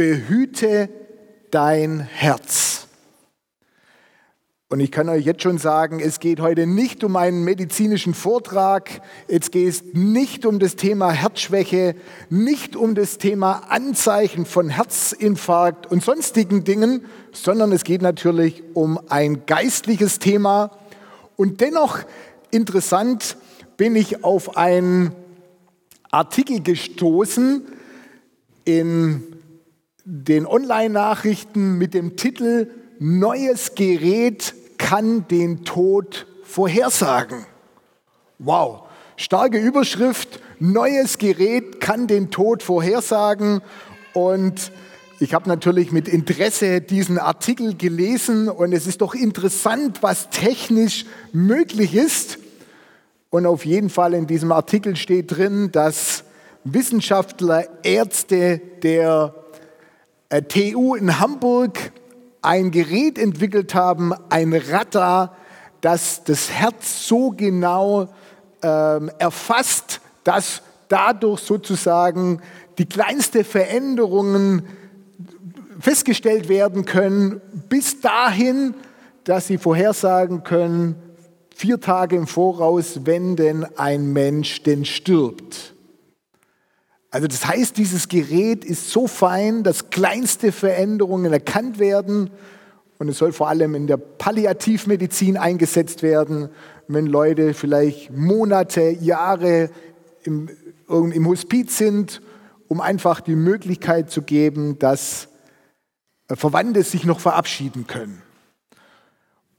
behüte dein Herz. Und ich kann euch jetzt schon sagen, es geht heute nicht um einen medizinischen Vortrag, es geht nicht um das Thema Herzschwäche, nicht um das Thema Anzeichen von Herzinfarkt und sonstigen Dingen, sondern es geht natürlich um ein geistliches Thema. Und dennoch interessant bin ich auf einen Artikel gestoßen in den Online-Nachrichten mit dem Titel Neues Gerät kann den Tod vorhersagen. Wow, starke Überschrift, neues Gerät kann den Tod vorhersagen. Und ich habe natürlich mit Interesse diesen Artikel gelesen und es ist doch interessant, was technisch möglich ist. Und auf jeden Fall in diesem Artikel steht drin, dass Wissenschaftler, Ärzte der TU in Hamburg ein Gerät entwickelt haben, ein Radar, das das Herz so genau ähm, erfasst, dass dadurch sozusagen die kleinsten Veränderungen festgestellt werden können, bis dahin, dass sie vorhersagen können, vier Tage im Voraus, wenn denn ein Mensch denn stirbt. Also das heißt, dieses Gerät ist so fein, dass kleinste Veränderungen erkannt werden und es soll vor allem in der Palliativmedizin eingesetzt werden, wenn Leute vielleicht Monate, Jahre im, im Hospiz sind, um einfach die Möglichkeit zu geben, dass äh, Verwandte sich noch verabschieden können.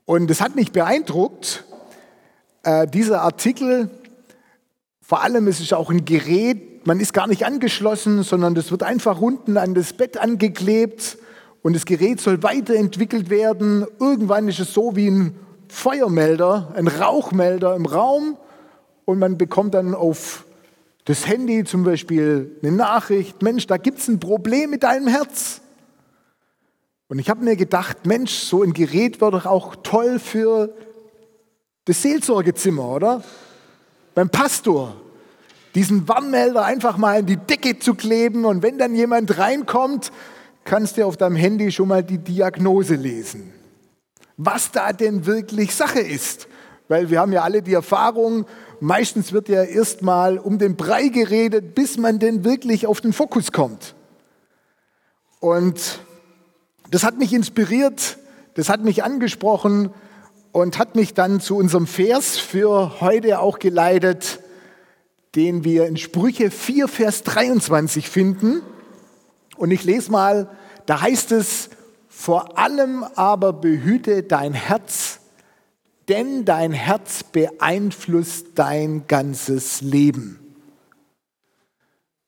Und es hat mich beeindruckt, äh, dieser Artikel, vor allem ist es auch ein Gerät, man ist gar nicht angeschlossen, sondern das wird einfach unten an das Bett angeklebt und das Gerät soll weiterentwickelt werden. Irgendwann ist es so wie ein Feuermelder, ein Rauchmelder im Raum und man bekommt dann auf das Handy zum Beispiel eine Nachricht, Mensch, da gibt es ein Problem mit deinem Herz. Und ich habe mir gedacht, Mensch, so ein Gerät wäre doch auch toll für das Seelsorgezimmer, oder? Beim Pastor diesen Warnmelder einfach mal in die Decke zu kleben und wenn dann jemand reinkommt, kannst du auf deinem Handy schon mal die Diagnose lesen. Was da denn wirklich Sache ist. Weil wir haben ja alle die Erfahrung, meistens wird ja erst mal um den Brei geredet, bis man denn wirklich auf den Fokus kommt. Und das hat mich inspiriert, das hat mich angesprochen und hat mich dann zu unserem Vers für heute auch geleitet den wir in Sprüche 4, Vers 23 finden. Und ich lese mal, da heißt es, vor allem aber behüte dein Herz, denn dein Herz beeinflusst dein ganzes Leben.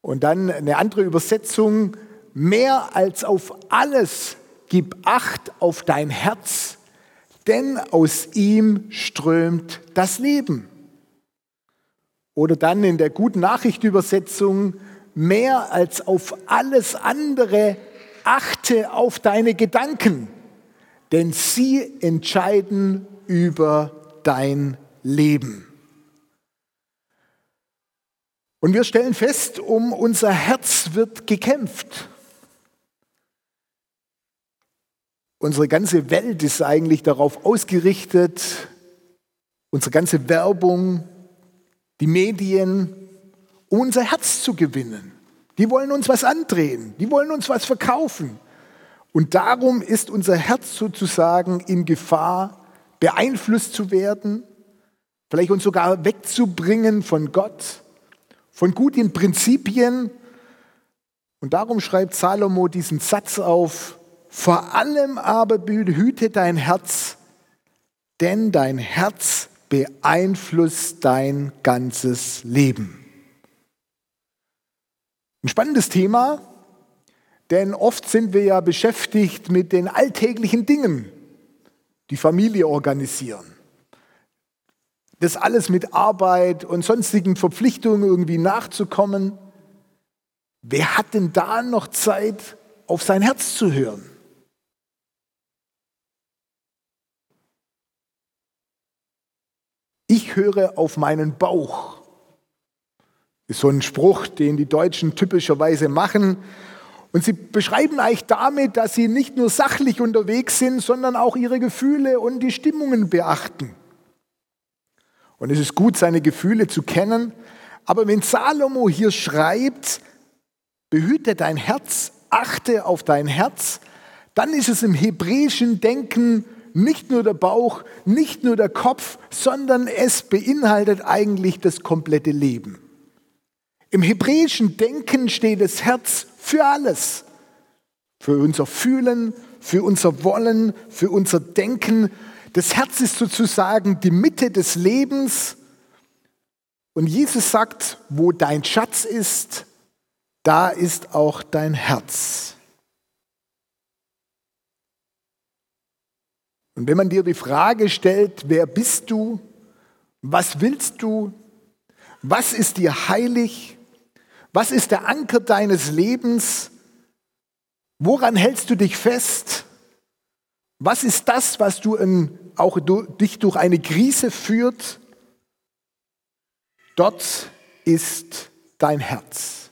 Und dann eine andere Übersetzung, mehr als auf alles gib Acht auf dein Herz, denn aus ihm strömt das Leben. Oder dann in der guten Nachrichtübersetzung, mehr als auf alles andere achte auf deine Gedanken, denn sie entscheiden über dein Leben. Und wir stellen fest, um unser Herz wird gekämpft. Unsere ganze Welt ist eigentlich darauf ausgerichtet, unsere ganze Werbung, die Medien, um unser Herz zu gewinnen. Die wollen uns was andrehen, die wollen uns was verkaufen. Und darum ist unser Herz sozusagen in Gefahr, beeinflusst zu werden, vielleicht uns sogar wegzubringen von Gott, von guten Prinzipien. Und darum schreibt Salomo diesen Satz auf, vor allem aber behüte dein Herz, denn dein Herz beeinflusst dein ganzes Leben. Ein spannendes Thema, denn oft sind wir ja beschäftigt mit den alltäglichen Dingen, die Familie organisieren. Das alles mit Arbeit und sonstigen Verpflichtungen irgendwie nachzukommen. Wer hat denn da noch Zeit, auf sein Herz zu hören? Ich höre auf meinen Bauch. Ist so ein Spruch, den die Deutschen typischerweise machen. Und sie beschreiben eigentlich damit, dass sie nicht nur sachlich unterwegs sind, sondern auch ihre Gefühle und die Stimmungen beachten. Und es ist gut, seine Gefühle zu kennen. Aber wenn Salomo hier schreibt, behüte dein Herz, achte auf dein Herz, dann ist es im hebräischen Denken nicht nur der Bauch, nicht nur der Kopf, sondern es beinhaltet eigentlich das komplette Leben. Im hebräischen Denken steht das Herz für alles. Für unser Fühlen, für unser Wollen, für unser Denken. Das Herz ist sozusagen die Mitte des Lebens. Und Jesus sagt, wo dein Schatz ist, da ist auch dein Herz. Und wenn man dir die Frage stellt, wer bist du? Was willst du? Was ist dir heilig? Was ist der Anker deines Lebens? Woran hältst du dich fest? Was ist das, was du in, auch du, dich durch eine Krise führt? Dort ist dein Herz.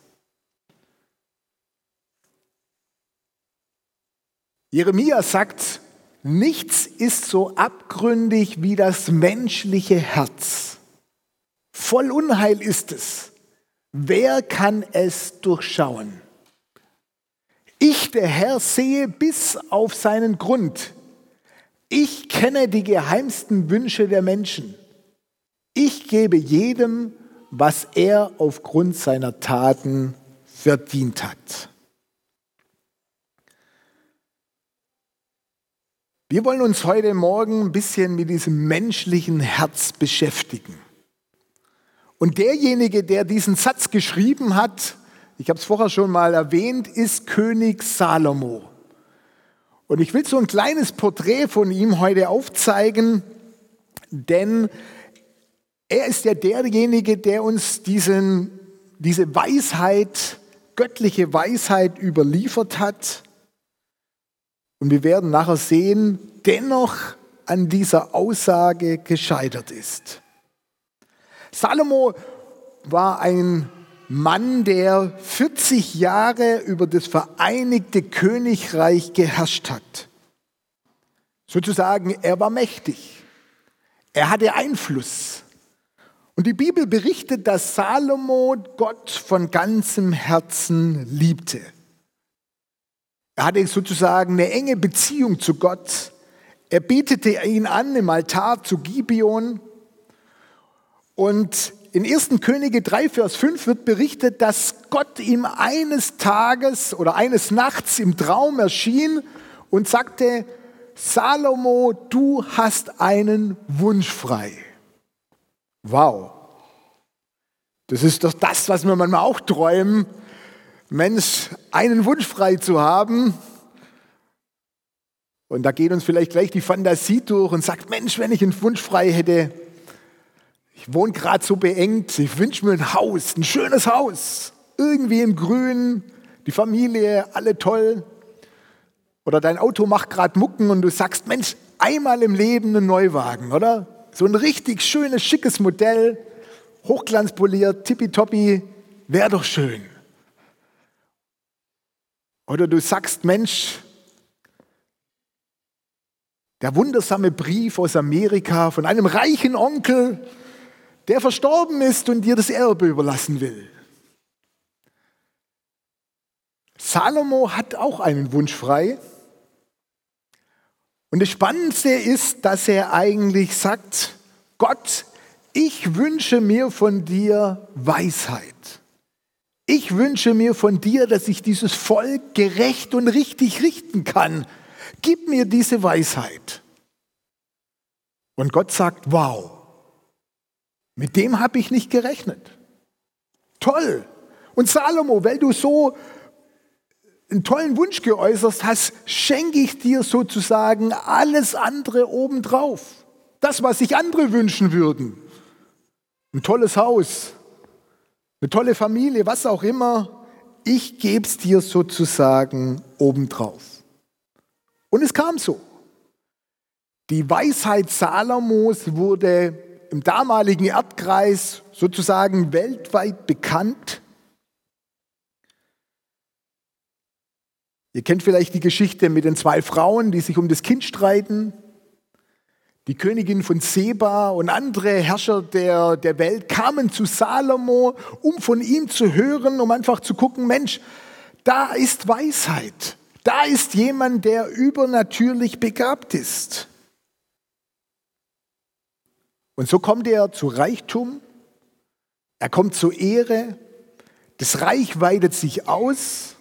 Jeremia sagt, nichts ist so abgründig wie das menschliche Herz. Voll Unheil ist es. Wer kann es durchschauen? Ich, der Herr, sehe bis auf seinen Grund. Ich kenne die geheimsten Wünsche der Menschen. Ich gebe jedem, was er aufgrund seiner Taten verdient hat. Wir wollen uns heute Morgen ein bisschen mit diesem menschlichen Herz beschäftigen. Und derjenige, der diesen Satz geschrieben hat, ich habe es vorher schon mal erwähnt, ist König Salomo. Und ich will so ein kleines Porträt von ihm heute aufzeigen, denn er ist ja derjenige, der uns diesen, diese Weisheit, göttliche Weisheit überliefert hat. Und wir werden nachher sehen, dennoch an dieser Aussage gescheitert ist. Salomo war ein Mann, der 40 Jahre über das Vereinigte Königreich geherrscht hat. Sozusagen, er war mächtig. Er hatte Einfluss. Und die Bibel berichtet, dass Salomo Gott von ganzem Herzen liebte. Er hatte sozusagen eine enge Beziehung zu Gott. Er betete ihn an im Altar zu Gibeon und in 1. Könige 3, Vers 5 wird berichtet, dass Gott ihm eines Tages oder eines Nachts im Traum erschien und sagte, Salomo, du hast einen Wunsch frei. Wow. Das ist doch das, was wir manchmal auch träumen. Mensch, einen Wunsch frei zu haben. Und da geht uns vielleicht gleich die Fantasie durch und sagt, Mensch, wenn ich einen Wunsch frei hätte, ich wohne gerade so beengt, ich wünsche mir ein Haus, ein schönes Haus, irgendwie im Grün, die Familie, alle toll. Oder dein Auto macht gerade Mucken und du sagst, Mensch, einmal im Leben einen Neuwagen, oder? So ein richtig schönes, schickes Modell, hochglanzpoliert, tippitoppi, wäre doch schön. Oder du sagst, Mensch, der wundersame Brief aus Amerika von einem reichen Onkel, der verstorben ist und dir das Erbe überlassen will. Salomo hat auch einen Wunsch frei. Und das Spannendste ist, dass er eigentlich sagt, Gott, ich wünsche mir von dir Weisheit. Ich wünsche mir von dir, dass ich dieses Volk gerecht und richtig richten kann. Gib mir diese Weisheit. Und Gott sagt, wow, mit dem habe ich nicht gerechnet. Toll. Und Salomo, weil du so einen tollen Wunsch geäußert hast, schenke ich dir sozusagen alles andere obendrauf. Das, was sich andere wünschen würden. Ein tolles Haus, eine tolle Familie, was auch immer. Ich gebe es dir sozusagen obendrauf. Und es kam so. Die Weisheit Salomos wurde im damaligen Erdkreis sozusagen weltweit bekannt. Ihr kennt vielleicht die Geschichte mit den zwei Frauen, die sich um das Kind streiten. Die Königin von Seba und andere Herrscher der, der Welt kamen zu Salomo, um von ihm zu hören, um einfach zu gucken, Mensch, da ist Weisheit. Da ist jemand, der übernatürlich begabt ist. Und so kommt er zu Reichtum, er kommt zur Ehre, das Reich weitet sich aus.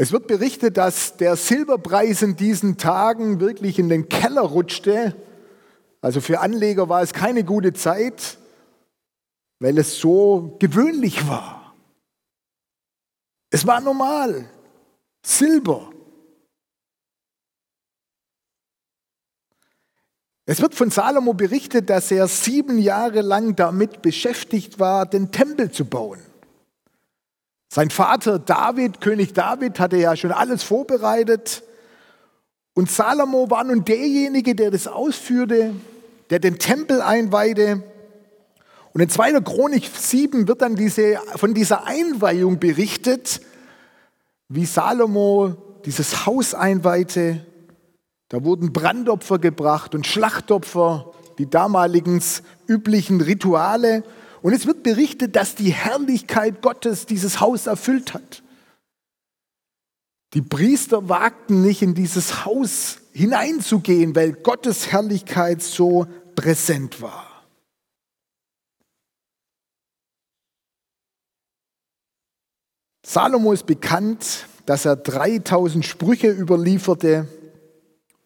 Es wird berichtet, dass der Silberpreis in diesen Tagen wirklich in den Keller rutschte. Also für Anleger war es keine gute Zeit, weil es so gewöhnlich war. Es war normal. Silber. Es wird von Salomo berichtet, dass er sieben Jahre lang damit beschäftigt war, den Tempel zu bauen. Sein Vater David, König David, hatte ja schon alles vorbereitet. Und Salomo war nun derjenige, der das ausführte, der den Tempel einweihte. Und in 2. Chronik 7 wird dann diese, von dieser Einweihung berichtet, wie Salomo dieses Haus einweihte. Da wurden Brandopfer gebracht und Schlachtopfer, die damaligen üblichen Rituale. Und es wird berichtet, dass die Herrlichkeit Gottes dieses Haus erfüllt hat. Die Priester wagten nicht in dieses Haus hineinzugehen, weil Gottes Herrlichkeit so präsent war. Salomo ist bekannt, dass er 3000 Sprüche überlieferte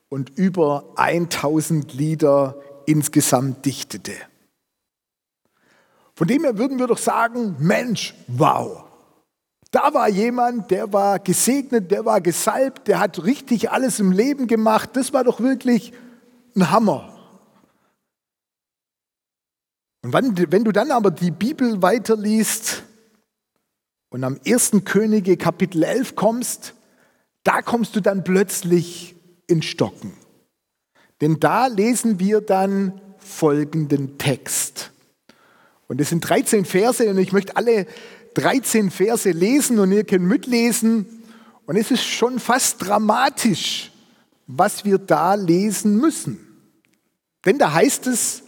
und über 1000 Lieder insgesamt dichtete. Von dem her würden wir doch sagen, Mensch, wow. Da war jemand, der war gesegnet, der war gesalbt, der hat richtig alles im Leben gemacht. Das war doch wirklich ein Hammer. Und wenn, du dann aber die Bibel weiterliest, und am 1. Könige Kapitel 11 kommst, da kommst du dann plötzlich in Stocken. Denn da lesen wir dann folgenden Text. Und es sind 13 Verse und ich möchte alle 13 Verse lesen und ihr könnt mitlesen. Und es ist schon fast dramatisch, was wir da lesen müssen. Denn da heißt es,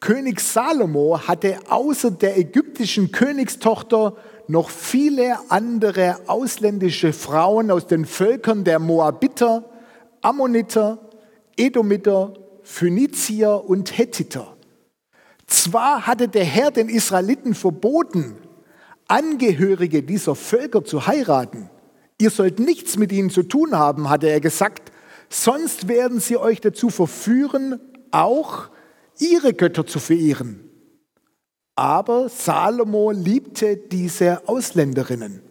König Salomo hatte außer der ägyptischen Königstochter noch viele andere ausländische Frauen aus den Völkern der Moabiter, Ammoniter, Edomiter, Phönizier und Hethiter. Zwar hatte der Herr den Israeliten verboten, Angehörige dieser Völker zu heiraten. Ihr sollt nichts mit ihnen zu tun haben, hatte er gesagt, sonst werden sie euch dazu verführen, auch ihre Götter zu verehren. Aber Salomo liebte diese Ausländerinnen.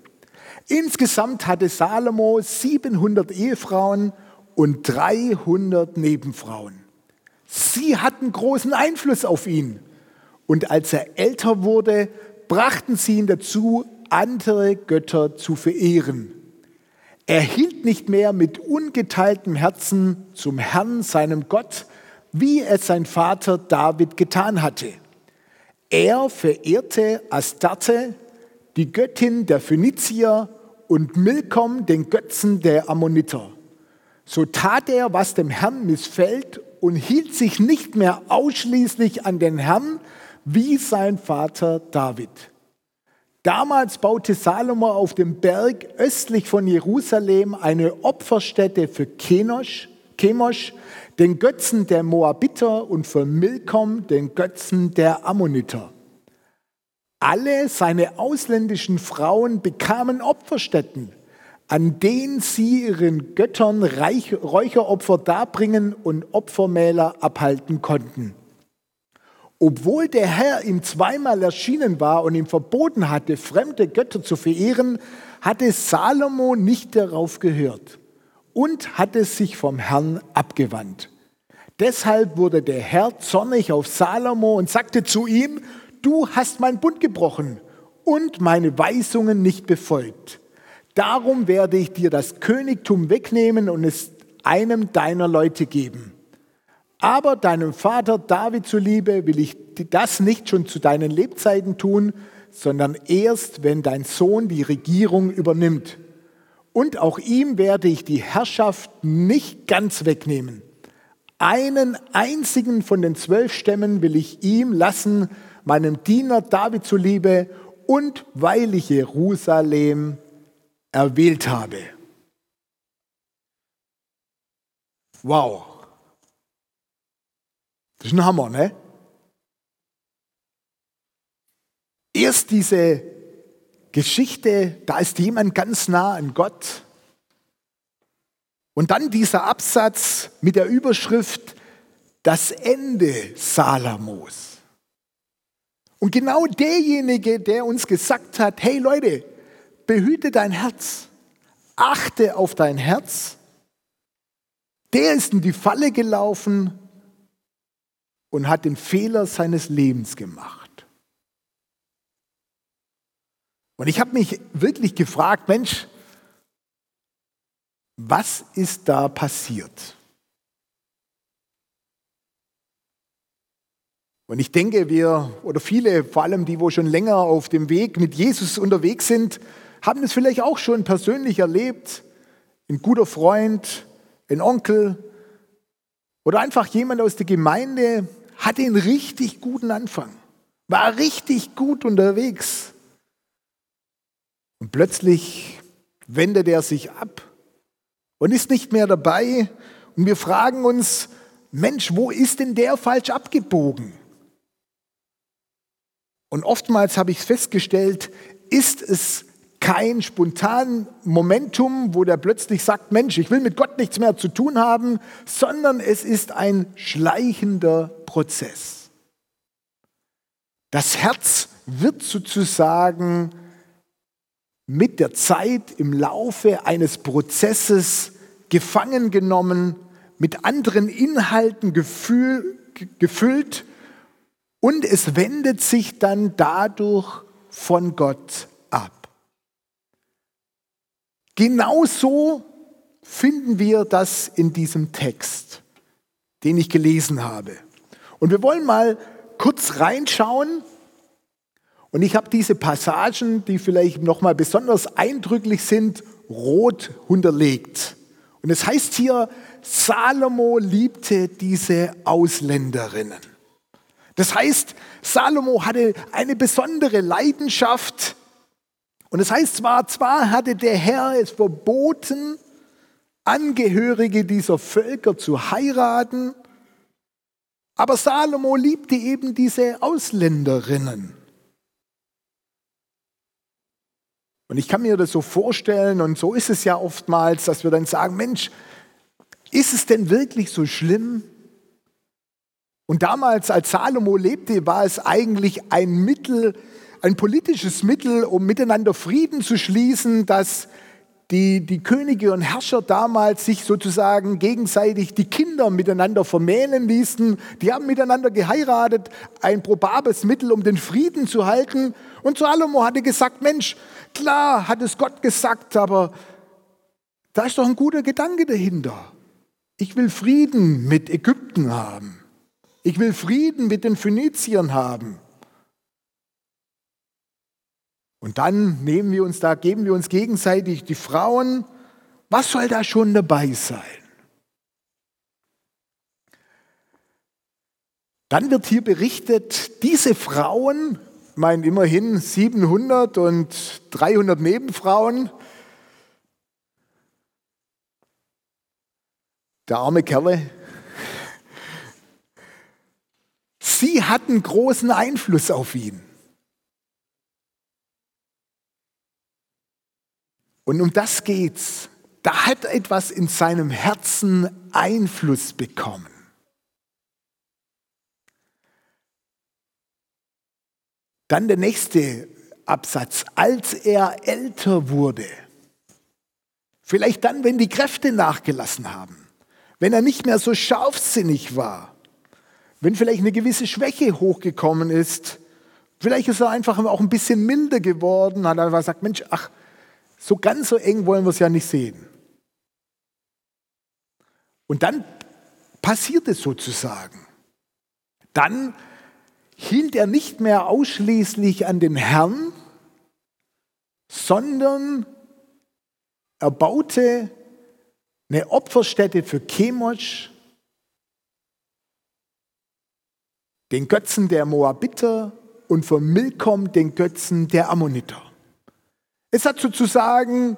Insgesamt hatte Salomo 700 Ehefrauen und 300 Nebenfrauen. Sie hatten großen Einfluss auf ihn. Und als er älter wurde, brachten sie ihn dazu, andere Götter zu verehren. Er hielt nicht mehr mit ungeteiltem Herzen zum Herrn, seinem Gott, wie es sein Vater David getan hatte. Er verehrte Astarte, die Göttin der Phönizier, und Milkom, den Götzen der Ammoniter. So tat er, was dem Herrn missfällt und hielt sich nicht mehr ausschließlich an den Herrn wie sein Vater David. Damals baute Salomo auf dem Berg östlich von Jerusalem eine Opferstätte für Kenosch, Chemosh, den Götzen der Moabiter und für Milkom, den Götzen der Ammoniter. Alle seine ausländischen Frauen bekamen Opferstätten, an denen sie ihren Göttern Räucheropfer darbringen und Opfermäler abhalten konnten. Obwohl der Herr ihm zweimal erschienen war und ihm verboten hatte, fremde Götter zu verehren, hatte Salomo nicht darauf gehört und hatte sich vom Herrn abgewandt. Deshalb wurde der Herr zornig auf Salomo und sagte zu ihm, du hast mein Bund gebrochen und meine Weisungen nicht befolgt. Darum werde ich dir das Königtum wegnehmen und es einem deiner Leute geben. Aber deinem Vater David zuliebe will ich das nicht schon zu deinen Lebzeiten tun, sondern erst, wenn dein Sohn die Regierung übernimmt. und auch ihm werde ich die Herrschaft nicht ganz wegnehmen. Einen einzigen von den zwölf Stämmen will ich ihm lassen, meinem Diener David zuliebe und weil ich Jerusalem erwählt habe. Wow. Das ist ein Hammer, ne? Erst diese Geschichte, da ist jemand ganz nah an Gott. Und dann dieser Absatz mit der Überschrift Das Ende Salamos. Und genau derjenige, der uns gesagt hat, hey Leute, behüte dein Herz, achte auf dein Herz, der ist in die Falle gelaufen und hat den Fehler seines Lebens gemacht. Und ich habe mich wirklich gefragt, Mensch, was ist da passiert? Und ich denke, wir oder viele, vor allem die, wo schon länger auf dem Weg mit Jesus unterwegs sind, haben es vielleicht auch schon persönlich erlebt. Ein guter Freund, ein Onkel oder einfach jemand aus der Gemeinde hatte einen richtig guten Anfang, war richtig gut unterwegs. Und plötzlich wendet er sich ab und ist nicht mehr dabei. Und wir fragen uns, Mensch, wo ist denn der falsch abgebogen? Und oftmals habe ich festgestellt, ist es kein spontan Momentum, wo der plötzlich sagt, Mensch, ich will mit Gott nichts mehr zu tun haben, sondern es ist ein schleichender Prozess. Das Herz wird sozusagen mit der Zeit im Laufe eines Prozesses gefangen genommen, mit anderen Inhalten gefühl, gefüllt und es wendet sich dann dadurch von Gott. Genauso finden wir das in diesem Text, den ich gelesen habe. Und wir wollen mal kurz reinschauen, und ich habe diese Passagen, die vielleicht nochmal besonders eindrücklich sind, rot unterlegt. Und es heißt hier, Salomo liebte diese Ausländerinnen. Das heißt, Salomo hatte eine besondere Leidenschaft. Und es heißt zwar, zwar hatte der Herr es verboten, Angehörige dieser Völker zu heiraten, aber Salomo liebte eben diese Ausländerinnen. Und ich kann mir das so vorstellen, und so ist es ja oftmals, dass wir dann sagen, Mensch, ist es denn wirklich so schlimm? Und damals, als Salomo lebte, war es eigentlich ein Mittel, ein politisches Mittel, um miteinander Frieden zu schließen, dass die, die Könige und Herrscher damals sich sozusagen gegenseitig die Kinder miteinander vermählen ließen. Die haben miteinander geheiratet, ein probables Mittel, um den Frieden zu halten. Und Salomo hatte gesagt, Mensch, Klar hat es Gott gesagt, aber da ist doch ein guter Gedanke dahinter. Ich will Frieden mit Ägypten haben. Ich will Frieden mit den Phöniziern haben. Und dann nehmen wir uns da, geben wir uns gegenseitig die Frauen. Was soll da schon dabei sein? Dann wird hier berichtet, diese Frauen meine immerhin 700 und 300 Nebenfrauen. Der arme Kerle. Sie hatten großen Einfluss auf ihn. Und um das geht's. Da hat etwas in seinem Herzen Einfluss bekommen. Dann der nächste Absatz, als er älter wurde. Vielleicht dann, wenn die Kräfte nachgelassen haben, wenn er nicht mehr so scharfsinnig war, wenn vielleicht eine gewisse Schwäche hochgekommen ist, vielleicht ist er einfach auch ein bisschen milder geworden, hat einfach gesagt, Mensch, ach, so ganz so eng wollen wir es ja nicht sehen. Und dann passiert es sozusagen. Dann hielt er nicht mehr ausschließlich an den Herrn, sondern Er baute eine Opferstätte für Chemosh, den Götzen der Moabiter und für Milkom, den Götzen der Ammoniter. Es hat sozusagen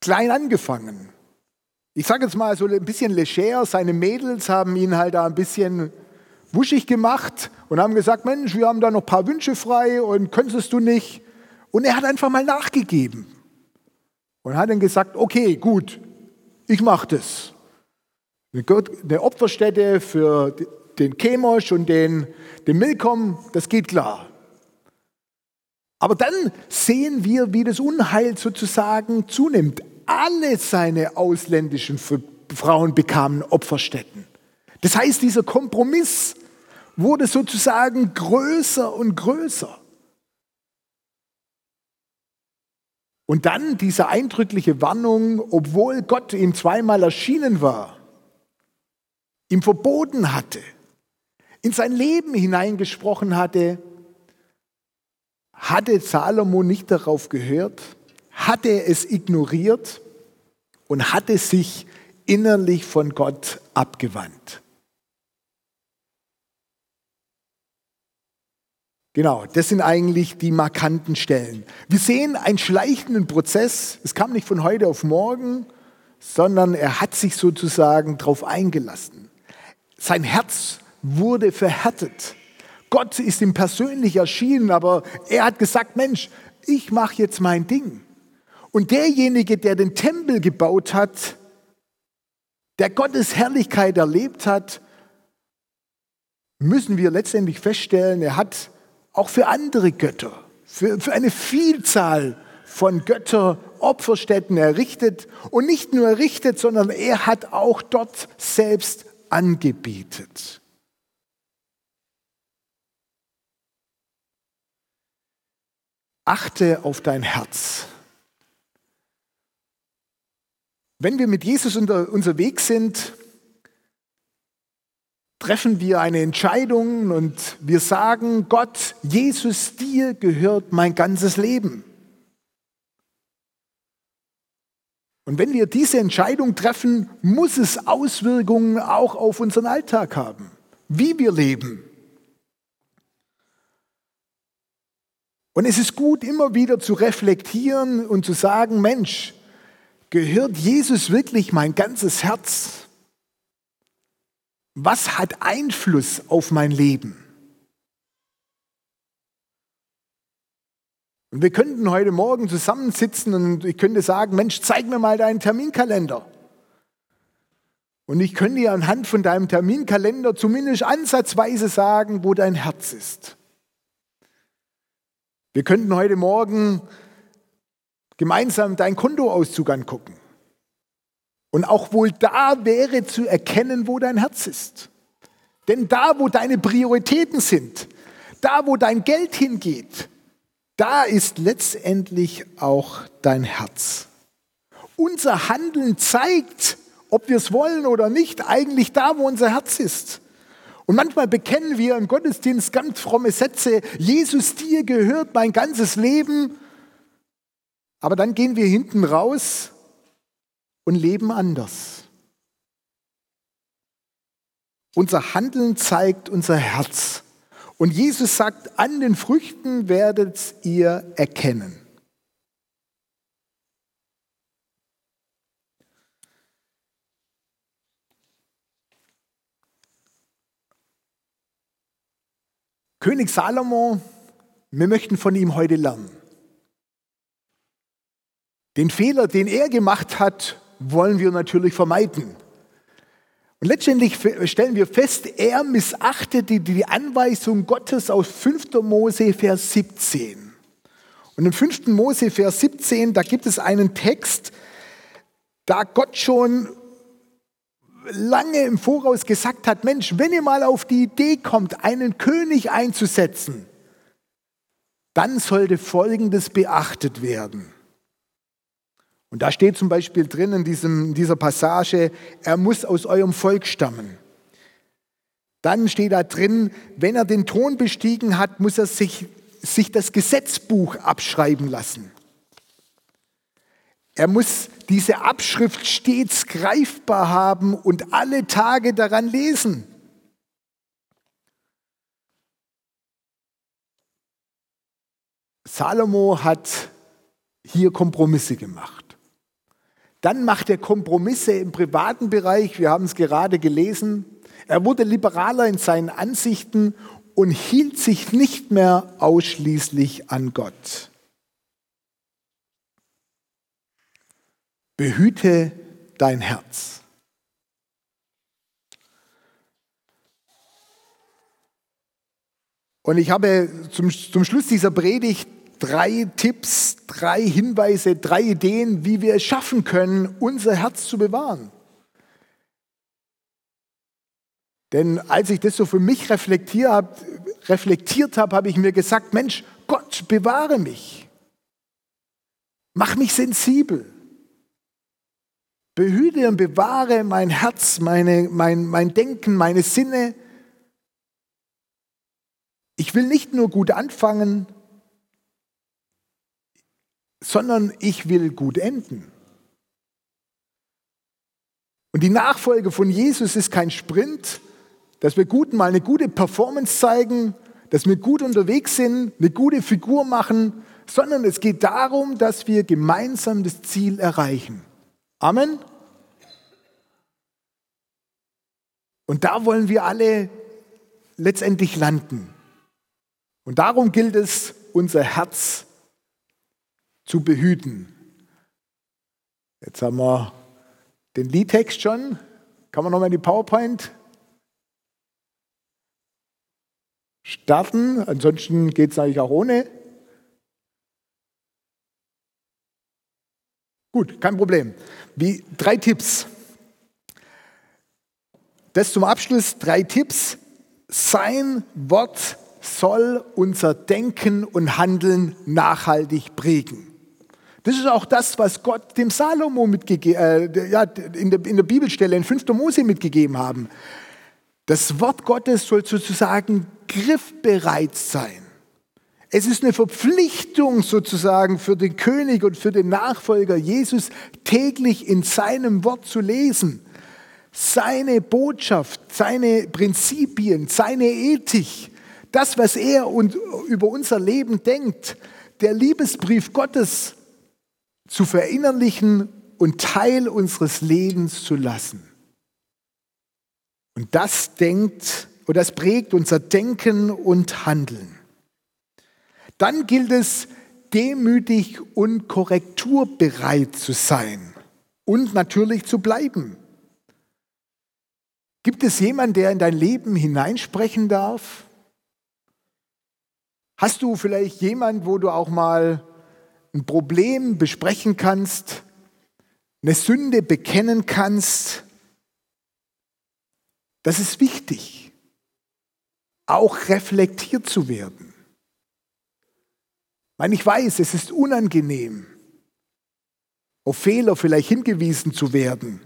klein angefangen. Ich sage jetzt mal so ein bisschen leger, seine Mädels haben ihn halt da ein bisschen wuschig gemacht und haben gesagt, Mensch, wir haben da noch ein paar Wünsche frei und könntest du nicht. Und er hat einfach mal nachgegeben und hat dann gesagt, okay, gut, ich mache das. Eine Opferstätte für den Chemosh und den, den Milkom, das geht klar. Aber dann sehen wir, wie das Unheil sozusagen zunimmt. Alle seine ausländischen Frauen bekamen Opferstätten. Das heißt, dieser Kompromiss wurde sozusagen größer und größer. Und dann diese eindrückliche Warnung, obwohl Gott ihm zweimal erschienen war, ihm verboten hatte, in sein Leben hineingesprochen hatte, hatte Salomo nicht darauf gehört, hatte es ignoriert und hatte sich innerlich von Gott abgewandt. Genau, das sind eigentlich die markanten Stellen. Wir sehen einen schleichenden Prozess. Es kam nicht von heute auf morgen, sondern er hat sich sozusagen darauf eingelassen. Sein Herz wurde verhärtet. Gott ist ihm persönlich erschienen, aber er hat gesagt, Mensch, ich mache jetzt mein Ding. Und derjenige, der den Tempel gebaut hat, der Gottes Herrlichkeit erlebt hat, müssen wir letztendlich feststellen, er hat auch für andere Götter, für, für eine Vielzahl von Götter Opferstätten errichtet und nicht nur errichtet, sondern er hat auch dort selbst angebetet. Achte auf dein Herz. Wenn wir mit Jesus unter, unterwegs sind, treffen wir eine Entscheidung und wir sagen, Gott, Jesus, dir gehört mein ganzes Leben. Und wenn wir diese Entscheidung treffen, muss es Auswirkungen auch auf unseren Alltag haben, wie wir leben. Und es ist gut, immer wieder zu reflektieren und zu sagen, Mensch, gehört Jesus wirklich mein ganzes Herz? was hat Einfluss auf mein Leben? Und wir könnten heute Morgen zusammensitzen und ich könnte sagen, Mensch, zeig mir mal deinen Terminkalender. Und ich könnte dir anhand von deinem Terminkalender zumindest ansatzweise sagen, wo dein Herz ist. Wir könnten heute Morgen gemeinsam deinen Kontoauszug angucken. Und auch wohl da wäre zu erkennen, wo dein Herz ist. Denn da, wo deine Prioritäten sind, da, wo dein Geld hingeht, da ist letztendlich auch dein Herz. Unser Handeln zeigt, ob wir es wollen oder nicht, eigentlich da, wo unser Herz ist. Und manchmal bekennen wir im Gottesdienst ganz fromme Sätze, Jesus, dir gehört mein ganzes Leben. Aber dann gehen wir hinten raus und leben anders. Unser Handeln zeigt unser Herz. Und Jesus sagt, an den Früchten werdet ihr erkennen. König Salomo, wir möchten von ihm heute lernen. Den Fehler, den er gemacht hat, wollen wir natürlich vermeiden. Und letztendlich stellen wir fest, er missachtete die Anweisung Gottes aus 5. Mose, Vers 17. Und im 5. Mose, Vers 17, da gibt es einen Text, da Gott schon lange im Voraus gesagt hat, Mensch, wenn ihr mal auf die Idee kommt, einen König einzusetzen, dann sollte Folgendes beachtet werden. Und da steht zum Beispiel drin in, diesem, in dieser Passage, er muss aus eurem Volk stammen. Dann steht da drin, wenn er den Thron bestiegen hat, muss er sich, sich das Gesetzbuch abschreiben lassen. Er muss diese Abschrift stets greifbar haben und alle Tage daran lesen. Salomo hat hier Kompromisse gemacht. Dann macht er Kompromisse im privaten Bereich, wir haben es gerade gelesen. Er wurde liberaler in seinen Ansichten und hielt sich nicht mehr ausschließlich an Gott. Behüte dein Herz. Und ich habe zum, zum Schluss dieser Predigt drei Tipps, drei Hinweise, drei Ideen, wie wir es schaffen können, unser Herz zu bewahren. Denn als ich das so für mich reflektiert habe, reflektiert habe, habe ich mir gesagt, Mensch, Gott, bewahre mich. Mach mich sensibel. Behüte und bewahre mein Herz, meine, mein, mein Denken, meine Sinne. Ich will nicht nur gut anfangen, sondern ich will gut enden. Und die Nachfolge von Jesus ist kein Sprint, dass wir gut mal eine gute Performance zeigen, dass wir gut unterwegs sind, eine gute Figur machen, sondern es geht darum, dass wir gemeinsam das Ziel erreichen. Amen. Und da wollen wir alle letztendlich landen. Und darum gilt es, unser Herz zu behüten. Jetzt haben wir den Liedtext schon. Kann man nochmal in die PowerPoint starten? Ansonsten geht es eigentlich auch ohne. Gut, kein Problem. Wie, drei Tipps. Das zum Abschluss, drei Tipps. Sein Wort soll unser Denken und Handeln nachhaltig prägen. Das ist auch das, was Gott dem Salomo mitgegeben, äh, ja, in, der, in der Bibelstelle in 5. Mose mitgegeben haben. Das Wort Gottes soll sozusagen griffbereit sein. Es ist eine Verpflichtung sozusagen für den König und für den Nachfolger Jesus täglich in seinem Wort zu lesen. Seine Botschaft, seine Prinzipien, seine Ethik, das, was er und über unser Leben denkt, der Liebesbrief Gottes zu verinnerlichen und Teil unseres Lebens zu lassen. Und das denkt und das prägt unser Denken und Handeln. Dann gilt es, demütig und korrekturbereit zu sein und natürlich zu bleiben. Gibt es jemanden, der in dein Leben hineinsprechen darf? Hast du vielleicht jemanden, wo du auch mal ein Problem besprechen kannst, eine Sünde bekennen kannst, das ist wichtig, auch reflektiert zu werden. Weil ich weiß, es ist unangenehm, auf Fehler vielleicht hingewiesen zu werden.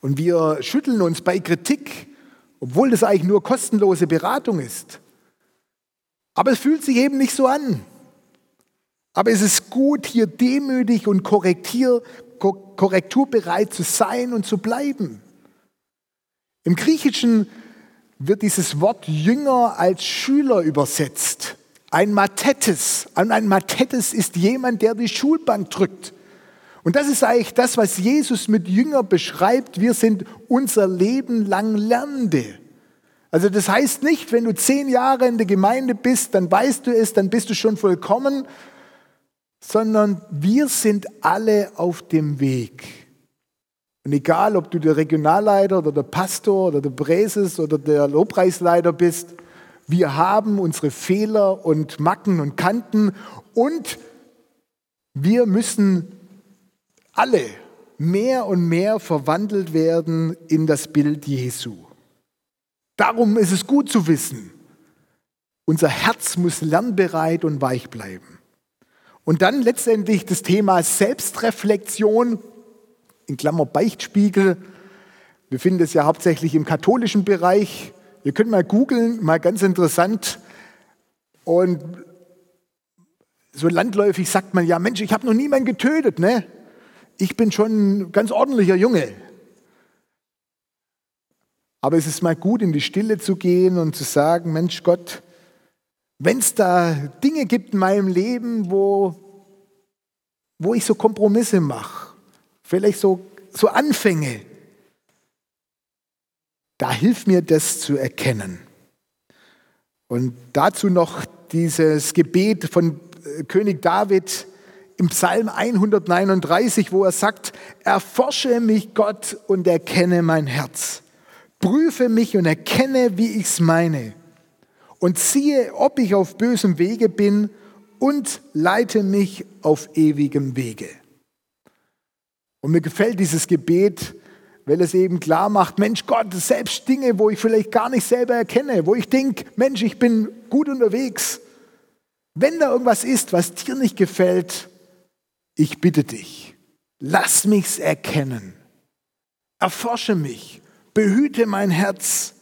Und wir schütteln uns bei Kritik, obwohl das eigentlich nur kostenlose Beratung ist. Aber es fühlt sich eben nicht so an. Aber es ist gut, hier demütig und korrekturbereit zu sein und zu bleiben. Im Griechischen wird dieses Wort Jünger als Schüler übersetzt. Ein Mathetes. Und ein Mathetes ist jemand, der die Schulbank drückt. Und das ist eigentlich das, was Jesus mit Jünger beschreibt. Wir sind unser Leben lang Lernende. Also das heißt nicht, wenn du zehn Jahre in der Gemeinde bist, dann weißt du es, dann bist du schon vollkommen, sondern wir sind alle auf dem Weg. Und egal, ob du der Regionalleiter oder der Pastor oder der Präses oder der Lobpreisleiter bist, wir haben unsere Fehler und Macken und Kanten und wir müssen alle mehr und mehr verwandelt werden in das Bild Jesu. Darum ist es gut zu wissen, unser Herz muss lernbereit und weich bleiben. Und dann letztendlich das Thema Selbstreflexion, in Klammer Beichtspiegel. Wir finden es ja hauptsächlich im katholischen Bereich. Ihr könnt mal googeln, mal ganz interessant. Und so landläufig sagt man ja, Mensch, ich habe noch niemanden getötet, ne? Ich bin schon ein ganz ordentlicher Junge. Aber es ist mal gut, in die Stille zu gehen und zu sagen, Mensch Gott, wenn es da Dinge gibt in meinem Leben, wo, wo ich so Kompromisse mache, vielleicht so, so Anfänge, da hilft mir das zu erkennen. Und dazu noch dieses Gebet von äh, König David im Psalm 139, wo er sagt, erforsche mich Gott und erkenne mein Herz. Prüfe mich und erkenne, wie ich es meine. Und siehe, ob ich auf bösem Wege bin und leite mich auf ewigem Wege. Und mir gefällt dieses Gebet, weil es eben klar macht, Mensch Gott, selbst Dinge, wo ich vielleicht gar nicht selber erkenne, wo ich denke, Mensch, ich bin gut unterwegs, wenn da irgendwas ist, was dir nicht gefällt, ich bitte dich, lass mich's erkennen. Erforsche mich, behüte mein Herz.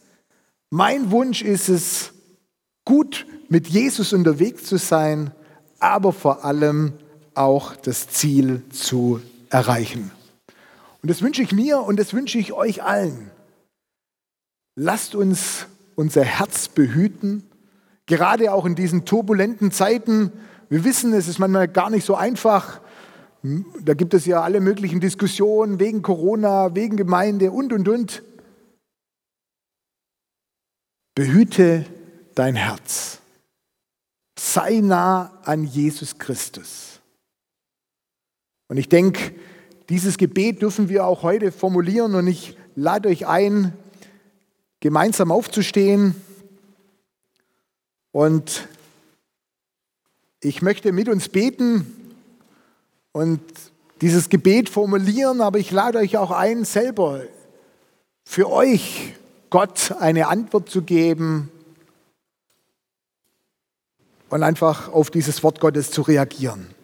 Mein Wunsch ist es, gut mit Jesus unterwegs zu sein, aber vor allem auch das Ziel zu erreichen. Und das wünsche ich mir und das wünsche ich euch allen. Lasst uns unser Herz behüten Gerade auch in diesen turbulenten Zeiten. Wir wissen, es ist manchmal gar nicht so einfach. Da gibt es ja alle möglichen Diskussionen wegen Corona, wegen Gemeinde und, und, und. Behüte dein Herz. Sei nah an Jesus Christus. Und ich denke, dieses Gebet dürfen wir auch heute formulieren und ich lade euch ein, gemeinsam aufzustehen. Und ich möchte mit uns beten und dieses Gebet formulieren, aber ich lade euch auch ein, selber für euch Gott eine Antwort zu geben und einfach auf dieses Wort Gottes zu reagieren.